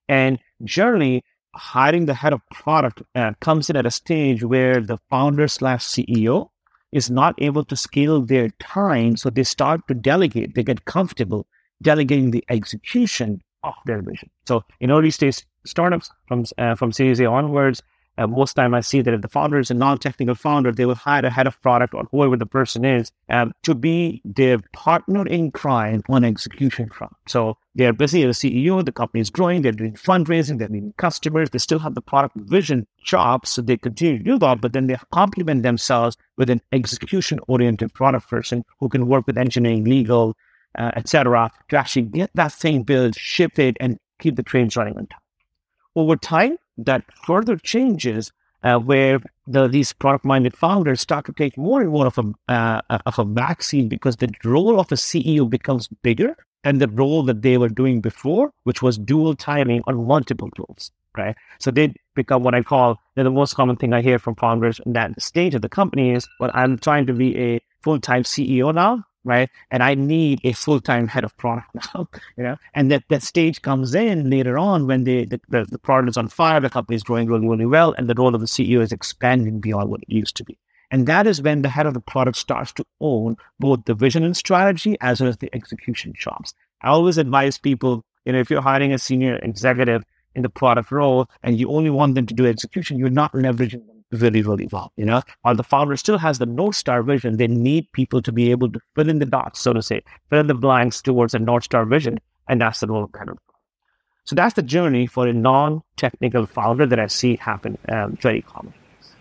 And generally, hiring the head of product uh, comes in at a stage where the founder slash CEO is not able to scale their time. So they start to delegate. They get comfortable delegating the execution of their vision. So in early stage startups from, uh, from Series A onwards, uh, most time I see that if the founder is a non-technical founder, they will hire a head of product or whoever the person is um, to be their partner in crime on execution front. So they are busy as a CEO, the company is growing, they're doing fundraising, they're meeting customers, they still have the product vision chops, so they continue to do that, but then they complement themselves with an execution-oriented product person who can work with engineering, legal, uh, etc., to actually get that thing built, ship it, and keep the trains running on time. Over time, that further changes uh, where the, these product-minded founders start to take more and more of a uh, of a vaccine because the role of a CEO becomes bigger than the role that they were doing before, which was dual timing on multiple tools. Right, so they become what I call the most common thing I hear from founders in that stage of the company is, "Well, I'm trying to be a full-time CEO now, right? And I need a full time head of product now, [LAUGHS] you know. And that that stage comes in later on when the, the the product is on fire, the company is growing really really well, and the role of the CEO is expanding beyond what it used to be. And that is when the head of the product starts to own both the vision and strategy as well as the execution chops. I always advise people, you know, if you're hiring a senior executive in the product role and you only want them to do execution, you're not leveraging really, really well. You know, while the founder still has the North Star vision, they need people to be able to fill in the dots, so to say, fill in the blanks towards a North Star vision. And that's the role of kind of. So that's the journey for a non-technical founder that I see happen um, very common.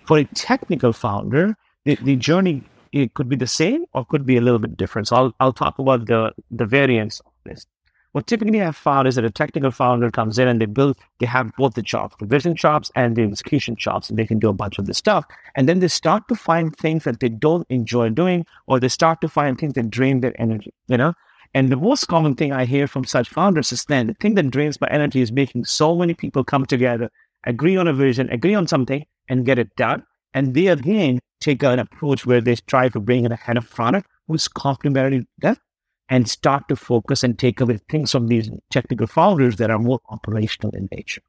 For a technical founder, the, the journey it could be the same or could be a little bit different. So I'll, I'll talk about the, the variance of this. What typically I've found is that a technical founder comes in and they build, they have both the chops, the vision chops and the execution chops, and they can do a bunch of this stuff. And then they start to find things that they don't enjoy doing, or they start to find things that drain their energy, you know? And the most common thing I hear from such founders is then the thing that drains my energy is making so many people come together, agree on a vision, agree on something, and get it done. And they again take an approach where they try to bring in a head of product who's complementary to them and start to focus and take away things from these technical founders that are more operational in nature.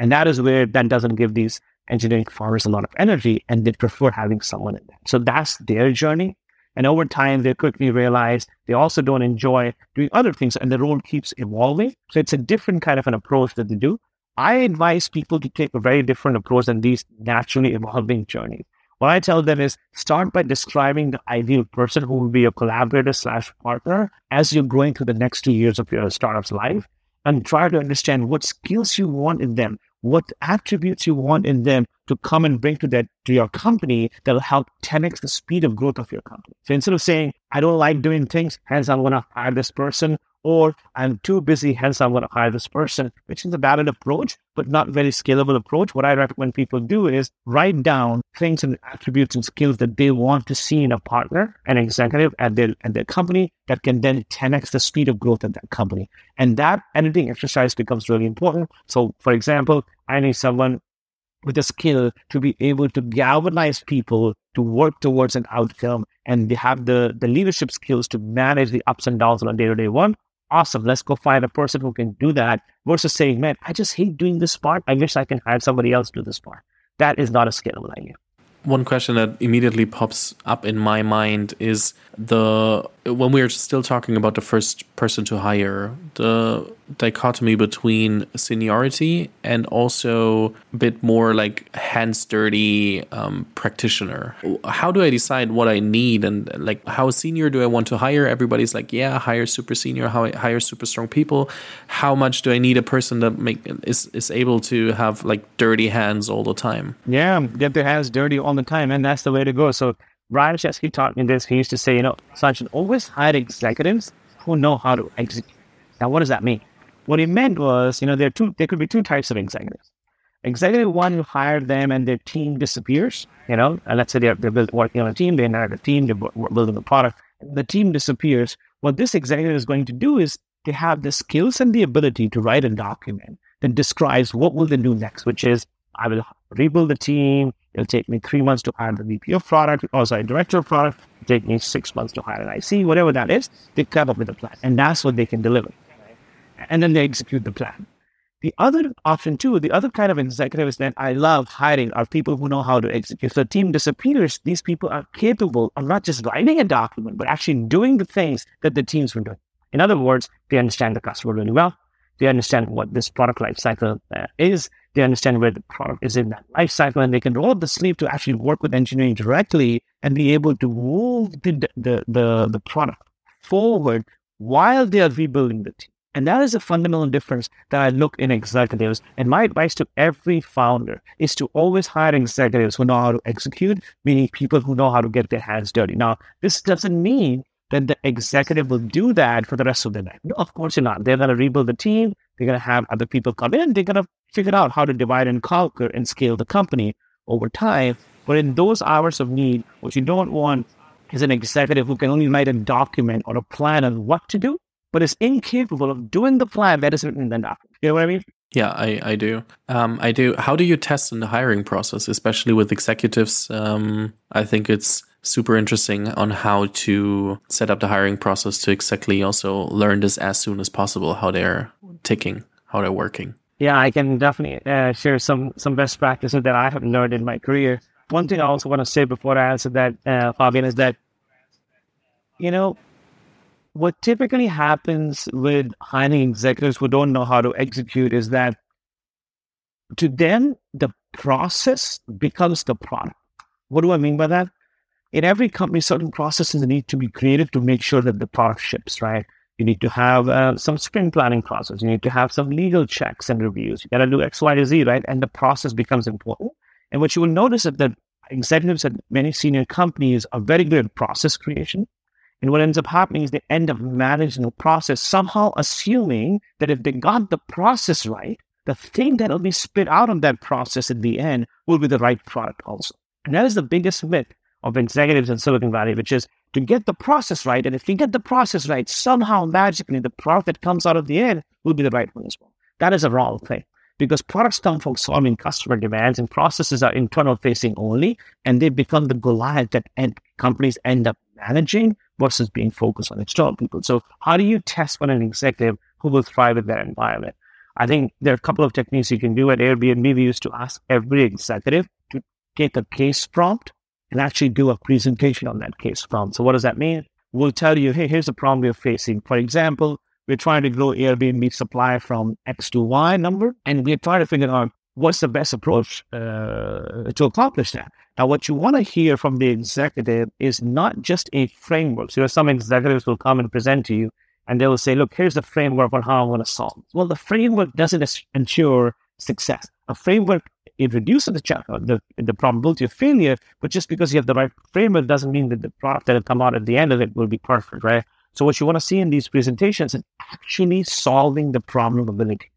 And that is where that doesn't give these engineering founders a lot of energy and they prefer having someone in there. So that's their journey. And over time, they quickly realize they also don't enjoy doing other things and the role keeps evolving. So it's a different kind of an approach that they do. I advise people to take a very different approach than these naturally evolving journeys. What I tell them is start by describing the ideal person who will be your collaborator slash partner as you're going through the next two years of your startup's life and try to understand what skills you want in them, what attributes you want in them to come and bring to that to your company that'll help 10x the speed of growth of your company. So instead of saying, I don't like doing things, hence I'm gonna hire this person, or I'm too busy, hence I'm going to hire this person, which is a valid approach, but not very scalable approach. What I recommend people do is write down things and attributes and skills that they want to see in a partner, an executive at their at their company that can then 10x the speed of growth at that company. And that editing exercise becomes really important. So, for example, I need someone with a skill to be able to galvanize people to work towards an outcome and they have the, the leadership skills to manage the ups and downs on a day-to-day one awesome, let's go find a person who can do that versus saying, man, I just hate doing this part. I wish I can hire somebody else to do this part. That is not a scalable idea. One question that immediately pops up in my mind is the when we are still talking about the first person to hire, the dichotomy between seniority and also a bit more like hands dirty um, practitioner. How do I decide what I need and like how senior do I want to hire? Everybody's like, yeah, hire super senior, how hire super strong people. How much do I need a person that make is is able to have like dirty hands all the time? Yeah, get their hands dirty all the time, and that's the way to go. So Brian Chesky taught me this. He used to say, you know, Sachin, always hire executives who know how to execute. Now, what does that mean? What he meant was, you know, there are two. There could be two types of executives. Executive one, you hire them and their team disappears. You know, and let's say they're, they're build, working on a team, they inherit a team, they're building a product, the team disappears. What this executive is going to do is they have the skills and the ability to write a document that describes what will they do next, which is I will rebuild the team. It'll take me three months to hire the VP of product, or sorry, director of product. It'll take me six months to hire an IC, whatever that is. They come up with a plan, and that's what they can deliver. And then they execute the plan. The other option, too, the other kind of executives that I love hiring are people who know how to execute. The team disappears, these people are capable of not just writing a document, but actually doing the things that the teams were doing. In other words, they understand the customer really well. They understand what this product lifecycle uh, is. They understand where the product is in that life cycle, and they can roll up the sleeve to actually work with engineering directly and be able to move the the the, the product forward while they are rebuilding the team. And that is a fundamental difference that I look in executives. And my advice to every founder is to always hire executives who know how to execute, meaning people who know how to get their hands dirty. Now, this doesn't mean that the executive will do that for the rest of their life. No, of course you're not. They're going to rebuild the team. They're going to have other people come in. They're going to figure out how to divide and conquer and scale the company over time. But in those hours of need, what you don't want is an executive who can only write a document or a plan on what to do, but is incapable of doing the plan that is written in the document. You know what I mean? Yeah, I, I do. Um, I do. How do you test in the hiring process, especially with executives? Um, I think it's super interesting on how to set up the hiring process to exactly also learn this as soon as possible, how they're ticking, how they're working. Yeah, I can definitely uh, share some some best practices that I have learned in my career. One thing I also want to say before I answer that, uh, Fabian, is that you know what typically happens with hiring executives who don't know how to execute is that to them the process becomes the product. What do I mean by that? In every company, certain processes need to be created to make sure that the product ships, right? You need to have uh, some sprint planning process. You need to have some legal checks and reviews. You got to do X, Y, to Z, right? And the process becomes important. And what you will notice is that executives at many senior companies are very good at process creation. And what ends up happening is they end up managing the process, somehow assuming that if they got the process right, the thing that will be spit out of that process in the end will be the right product also. And that is the biggest myth of executives in Silicon Valley, which is to get the process right. And if we get the process right, somehow magically the product that comes out of the end will be the right one as well. That is a wrong thing because products come from solving customer demands and processes are internal facing only. And they become the Goliath that end, companies end up managing versus being focused on external people. So how do you test for an executive who will thrive in that environment? I think there are a couple of techniques you can do at Airbnb. We used to ask every executive to take a case prompt and actually do a presentation on that case problem. So what does that mean? We'll tell you, hey, here's the problem we're facing. For example, we're trying to grow Airbnb supply from X to Y number, and we're trying to figure out what's the best approach uh, to accomplish that. Now, what you want to hear from the executive is not just a framework. So, some executives will come and present to you, and they will say, "Look, here's the framework on how I'm going to solve." Well, the framework doesn't ensure success. A framework it reduces the, ch- uh, the the probability of failure, but just because you have the right framework doesn't mean that the product that will come out at the end of it will be perfect, right? So, what you want to see in these presentations is actually solving the problem abilities,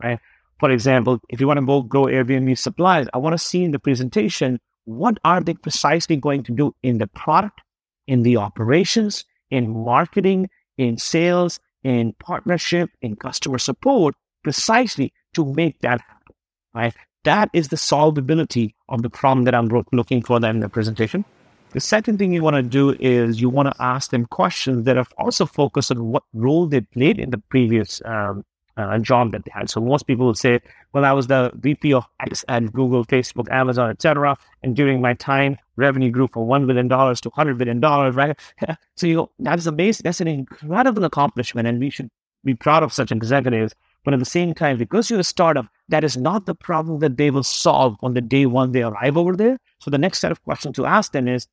right? For example, if you want to go grow Airbnb supplies, I want to see in the presentation what are they precisely going to do in the product, in the operations, in marketing, in sales, in partnership, in customer support, precisely to make that happen. Right? That is the solvability of the problem that I'm looking for them in the presentation. The second thing you want to do is you want to ask them questions that are also focused on what role they played in the previous um, uh, job that they had. So most people will say, "Well, I was the VP of X at Google, Facebook, Amazon, etc." And during my time, revenue grew from one billion dollars to hundred billion dollars. Right? [LAUGHS] so you go, that is amazing. That's an incredible accomplishment, and we should be proud of such executives. But at the same time, because you're a startup, that is not the problem that they will solve on the day one they arrive over there. So the next set of questions to ask them is,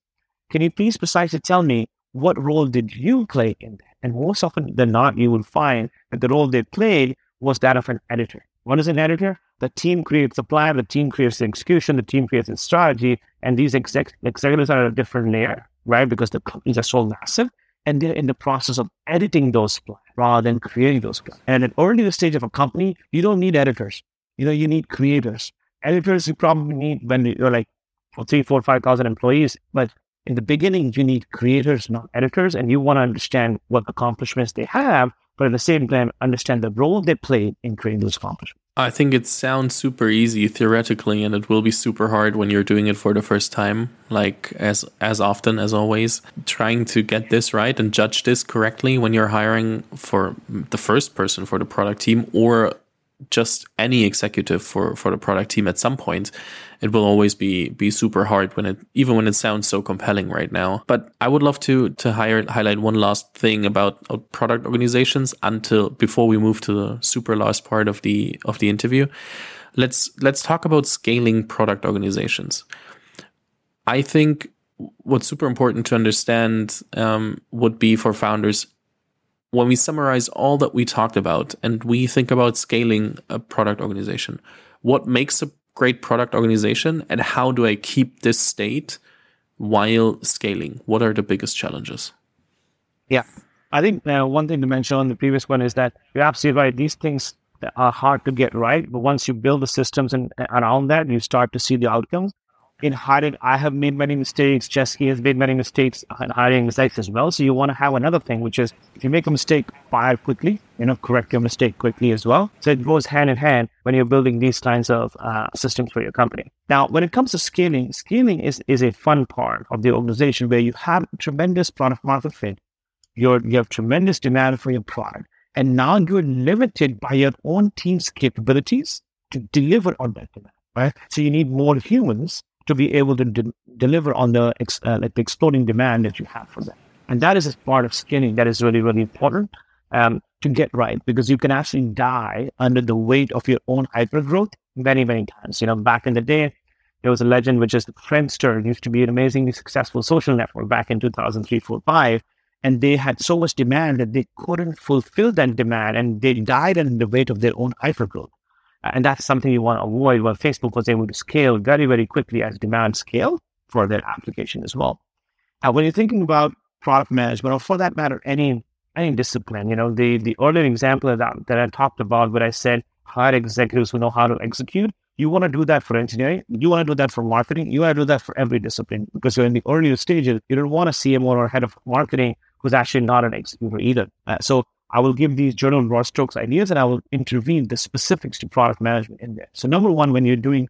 can you please precisely tell me what role did you play in that? And most often than not, you will find that the role they played was that of an editor. What is an editor? The team creates the plan, the team creates the execution, the team creates the strategy, and these exec- executives are at a different layer, right? Because the companies are so massive and they're in the process of editing those plans rather than creating those plans. And at earlier stage of a company, you don't need editors. You know, you need creators. Editors you probably need when you're like three, four, five thousand employees, but in the beginning, you need creators, not editors, and you want to understand what accomplishments they have, but at the same time, understand the role they play in creating those accomplishments. I think it sounds super easy theoretically, and it will be super hard when you're doing it for the first time. Like as as often as always, trying to get this right and judge this correctly when you're hiring for the first person for the product team or just any executive for for the product team at some point it will always be be super hard when it even when it sounds so compelling right now. But i would love to to hire, highlight one last thing about uh, product organizations until before we move to the super last part of the of the interview. Let's let's talk about scaling product organizations. I think what's super important to understand um, would be for founders when we summarize all that we talked about and we think about scaling a product organization, what makes a great product organization and how do I keep this state while scaling? What are the biggest challenges? Yeah. I think uh, one thing to mention on the previous one is that you're absolutely right. These things are hard to get right, but once you build the systems and around that, you start to see the outcomes in hiring, I have made many mistakes. Jesse has made many mistakes in hiring mistakes as well. So you want to have another thing, which is if you make a mistake, fire quickly, you know, correct your mistake quickly as well. So it goes hand in hand when you're building these kinds of uh, systems for your company. Now, when it comes to scaling, scaling is, is a fun part of the organization where you have tremendous product market fit. You're, you have tremendous demand for your product. And now you're limited by your own team's capabilities to deliver on that demand, right? So you need more humans to be able to de- deliver on the ex- uh, like the exploding demand that you have for them. And that is a part of scaling that is really, really important um, to get right because you can actually die under the weight of your own hypergrowth many, many times. You know, back in the day, there was a legend which is Friendster used to be an amazingly successful social network back in 2003, 4, 5. And they had so much demand that they couldn't fulfill that demand and they died under the weight of their own hyper growth. And that's something you want to avoid. Well, Facebook was able to scale very, very quickly as demand scaled for their application as well. Now, when you're thinking about product management, or for that matter, any any discipline, you know, the the earlier example that, that I talked about, where I said hire executives who know how to execute, you want to do that for engineering, you want to do that for marketing, you want to do that for every discipline because you're in the earlier stages. You don't want a more head of marketing who's actually not an executor either. Uh, so I will give these general broad strokes ideas and I will intervene the specifics to product management in there. So, number one, when you're doing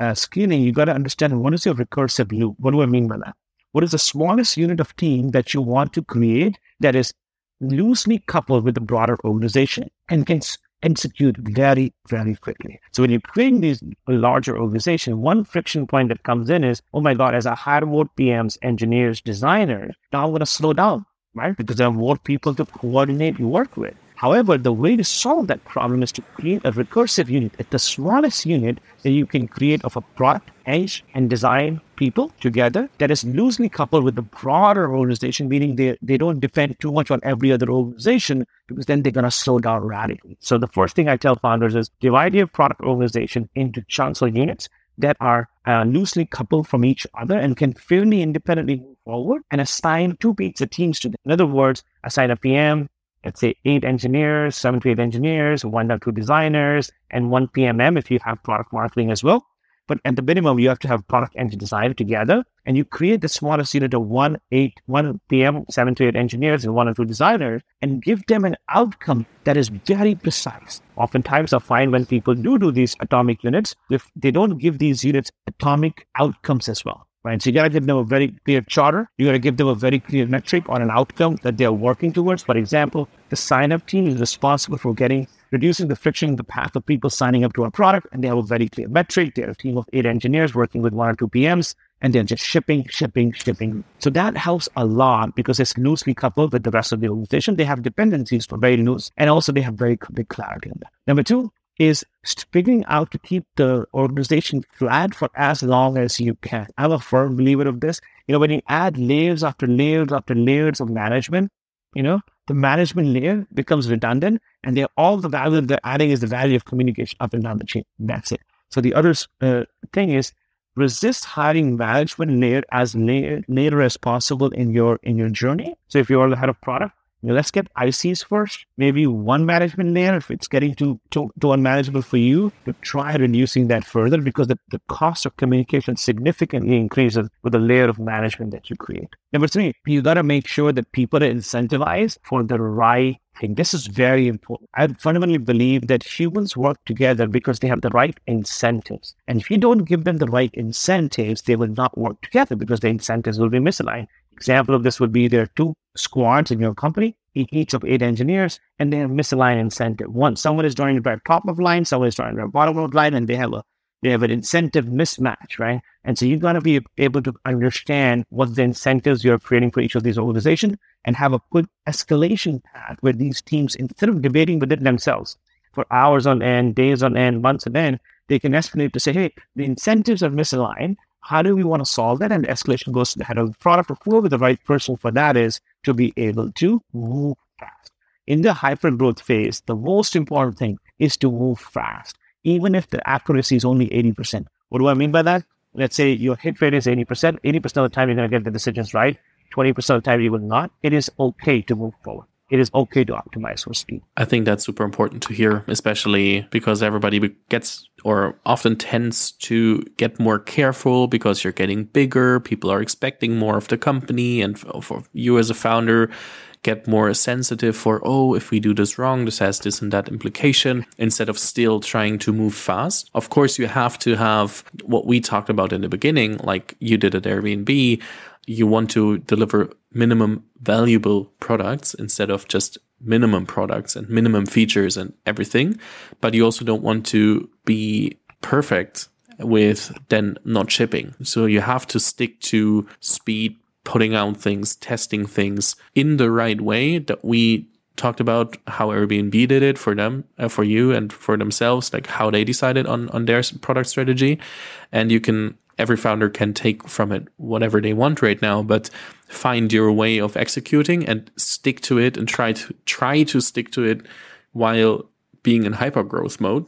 uh, screening, you got to understand what is your recursive loop? What do I mean by that? What is the smallest unit of team that you want to create that is loosely coupled with the broader organization and can execute very, very quickly. So when you're creating these larger organizations, one friction point that comes in is, oh my God, as I hire more PMs, engineers, designers, now I'm going to slow down, right? Because there are more people to coordinate and work with. However, the way to solve that problem is to create a recursive unit. It's the smallest unit that you can create of a product, edge, and design people together that is loosely coupled with the broader organization, meaning they, they don't depend too much on every other organization because then they're going to slow down radically. So the first thing I tell founders is divide your product organization into chunks or units that are uh, loosely coupled from each other and can fairly independently move forward and assign two pizza teams to them. In other words, assign a PM, let's say eight engineers, seven to eight engineers, one or two designers, and one PMM if you have product marketing as well. But at the minimum, you have to have product and design together, and you create the smallest unit of one, eight, one PM, seven to eight engineers, and one or two designers, and give them an outcome that is very precise. Oftentimes, I find when people do do these atomic units, if they don't give these units atomic outcomes as well right? So you got to give them a very clear charter. You got to give them a very clear metric on an outcome that they're working towards. For example, the sign up team is responsible for getting reducing the friction in the path of people signing up to our product, and they have a very clear metric. They're a team of eight engineers working with one or two PMs, and they're just shipping, shipping, shipping. So that helps a lot because it's loosely coupled with the rest of the organization. They have dependencies for very loose, and also they have very big clarity in that. Number two, is figuring out to keep the organization flat for as long as you can. I'm a firm believer of this. You know, when you add layers after layers after layers of management, you know, the management layer becomes redundant and they're all the value they're adding is the value of communication up and down the chain. That's it. So the other uh, thing is resist hiring management layer as layer, later as possible in your in your journey. So if you're the head of product, let's get ICs first, maybe one management layer if it's getting too, too, too unmanageable for you, to try reducing that further because the, the cost of communication significantly increases with the layer of management that you create. Number three, you got to make sure that people are incentivized for the right thing. This is very important. I fundamentally believe that humans work together because they have the right incentives. And if you don't give them the right incentives, they will not work together because the incentives will be misaligned. Example of this would be there are two squads in your company, each of eight engineers, and they have misaligned incentive. One, someone is joining the very top of line, someone is joining the bottom of line, and they have a they have an incentive mismatch, right? And so you've got to be able to understand what the incentives you're creating for each of these organizations and have a quick escalation path where these teams, instead of debating within themselves for hours on end, days on end, months on end, they can escalate to say, hey, the incentives are misaligned. How do we want to solve that? And escalation goes to the head of the product or whoever the right person for that is to be able to move fast. In the hyper growth phase, the most important thing is to move fast, even if the accuracy is only 80%. What do I mean by that? Let's say your hit rate is 80%. 80% of the time you're going to get the decisions right. 20% of the time you will not. It is okay to move forward it is okay to optimize for speed. I think that's super important to hear, especially because everybody gets or often tends to get more careful because you're getting bigger. People are expecting more of the company, and for you as a founder, get more sensitive for, oh, if we do this wrong, this has this and that implication, instead of still trying to move fast. Of course, you have to have what we talked about in the beginning, like you did at Airbnb you want to deliver minimum valuable products instead of just minimum products and minimum features and everything. But you also don't want to be perfect with then not shipping. So you have to stick to speed, putting out things, testing things in the right way that we talked about how Airbnb did it for them, uh, for you and for themselves, like how they decided on, on their product strategy. And you can every founder can take from it whatever they want right now, but find your way of executing and stick to it and try to try to stick to it while being in hyper growth mode.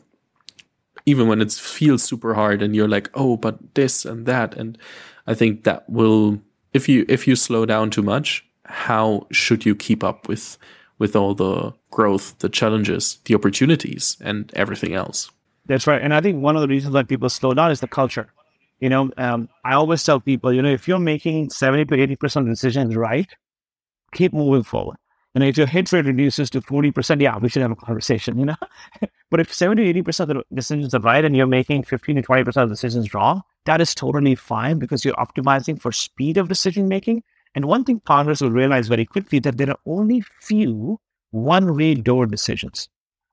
Even when it feels super hard and you're like, oh, but this and that. And I think that will if you if you slow down too much, how should you keep up with with all the growth, the challenges, the opportunities, and everything else? That's right. And I think one of the reasons that people slow down is the culture you know, um, I always tell people, you know, if you're making 70 to 80% of decisions right, keep moving forward. And if your hit rate reduces to 40%, yeah, we should have a conversation, you know? [LAUGHS] but if 70 to 80% of the decisions are right and you're making 15 to 20% of the decisions wrong, that is totally fine because you're optimizing for speed of decision making. And one thing founders will realize very quickly that there are only few one way door decisions.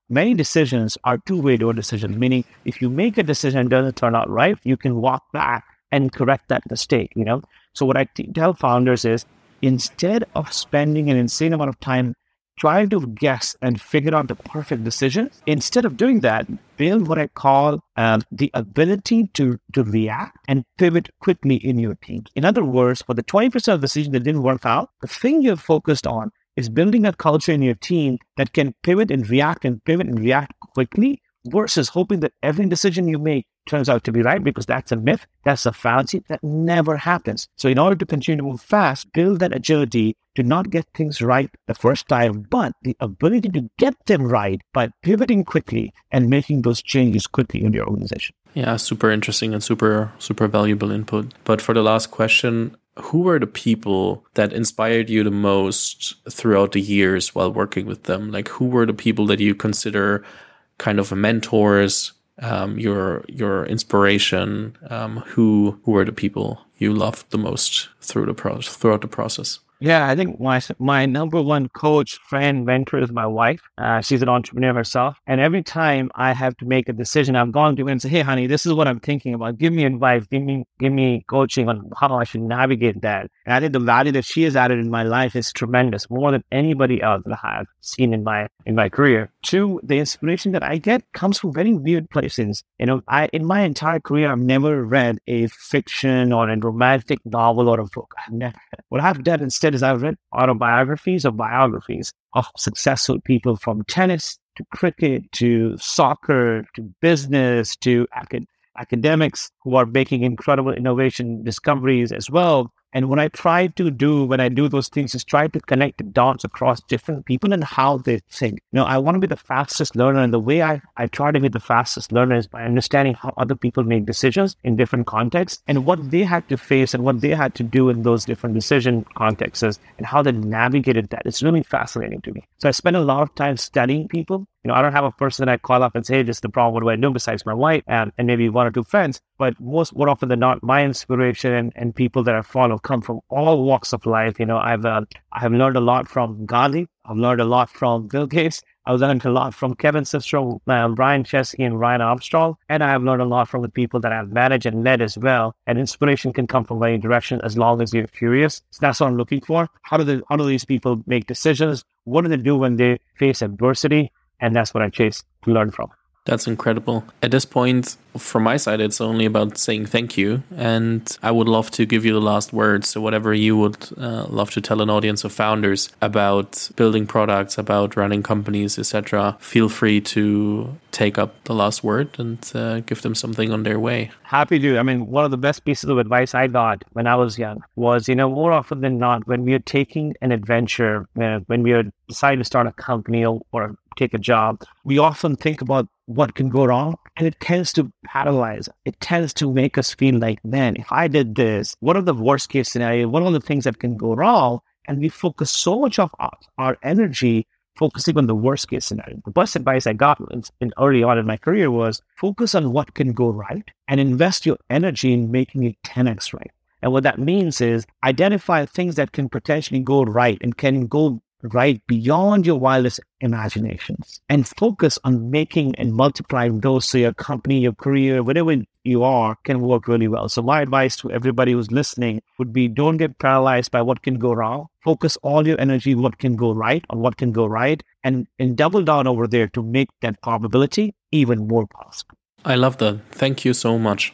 Many decisions are two-way door decisions, meaning if you make a decision and doesn't turn out right, you can walk back and correct that mistake, you know? So what I t- tell founders is instead of spending an insane amount of time trying to guess and figure out the perfect decision, instead of doing that, build what I call um, the ability to, to react and pivot quickly in your team. In other words, for the 20% of the decision that didn't work out, the thing you're focused on is building a culture in your team that can pivot and react and pivot and react quickly versus hoping that every decision you make turns out to be right because that's a myth, that's a fallacy that never happens. So, in order to continue to move fast, build that agility to not get things right the first time, but the ability to get them right by pivoting quickly and making those changes quickly in your organization. Yeah, super interesting and super, super valuable input. But for the last question, who were the people that inspired you the most throughout the years while working with them? Like, who were the people that you consider kind of mentors, um, your your inspiration? Um, who who were the people you loved the most through the pro- throughout the process? Yeah, I think my my number one coach, friend, mentor is my wife. Uh, she's an entrepreneur herself, and every time I have to make a decision, I've gone to her and say, "Hey, honey, this is what I'm thinking about. Give me advice. Give me give me coaching on how I should navigate that." And I think the value that she has added in my life is tremendous, more than anybody else that I have seen in my in my career. Two, the inspiration that I get comes from very weird places. You know, I in my entire career, I've never read a fiction or a romantic novel or a book. What I've done instead is I've read autobiographies or biographies of successful people from tennis to cricket to soccer to business to acad- academics who are making incredible innovation discoveries as well. And what I try to do when I do those things is try to connect the dots across different people and how they think. You know, I want to be the fastest learner. And the way I, I try to be the fastest learner is by understanding how other people make decisions in different contexts and what they had to face and what they had to do in those different decision contexts and how they navigated that. It's really fascinating to me. So I spend a lot of time studying people you know, I don't have a person I call up and say, this is the problem. What do I do besides my wife and, and maybe one or two friends? But most, more often than not, my inspiration and, and people that I follow come from all walks of life. You know, I've, uh, I have learned a lot from Gandhi. I've learned a lot from Bill Gates. I've learned a lot from Kevin Systrom, uh, Brian Chesky, and Brian Armstrong. And I have learned a lot from the people that I've managed and led as well. And inspiration can come from any direction as long as you're curious. So that's what I'm looking for. How do, the, how do these people make decisions? What do they do when they face adversity? And that's what I chase to learn from. That's incredible. At this point, from my side, it's only about saying thank you. And I would love to give you the last words. So, whatever you would uh, love to tell an audience of founders about building products, about running companies, etc., feel free to take up the last word and uh, give them something on their way. Happy to. I mean, one of the best pieces of advice I got when I was young was, you know, more often than not, when we are taking an adventure, uh, when we are deciding to start a company or, or take a job, we often think about what can go wrong and it tends to paralyze. It tends to make us feel like, man, if I did this, what are the worst case scenario? What are the things that can go wrong? And we focus so much of our, our energy focusing on the worst case scenario. The best advice I got in, in early on in my career was focus on what can go right and invest your energy in making it 10x right. And what that means is identify things that can potentially go right and can go right beyond your wildest imaginations and focus on making and multiplying those so your company, your career, whatever you are can work really well. So my advice to everybody who's listening would be don't get paralyzed by what can go wrong. Focus all your energy what can go right on what can go right and, and double down over there to make that probability even more possible. I love that. Thank you so much.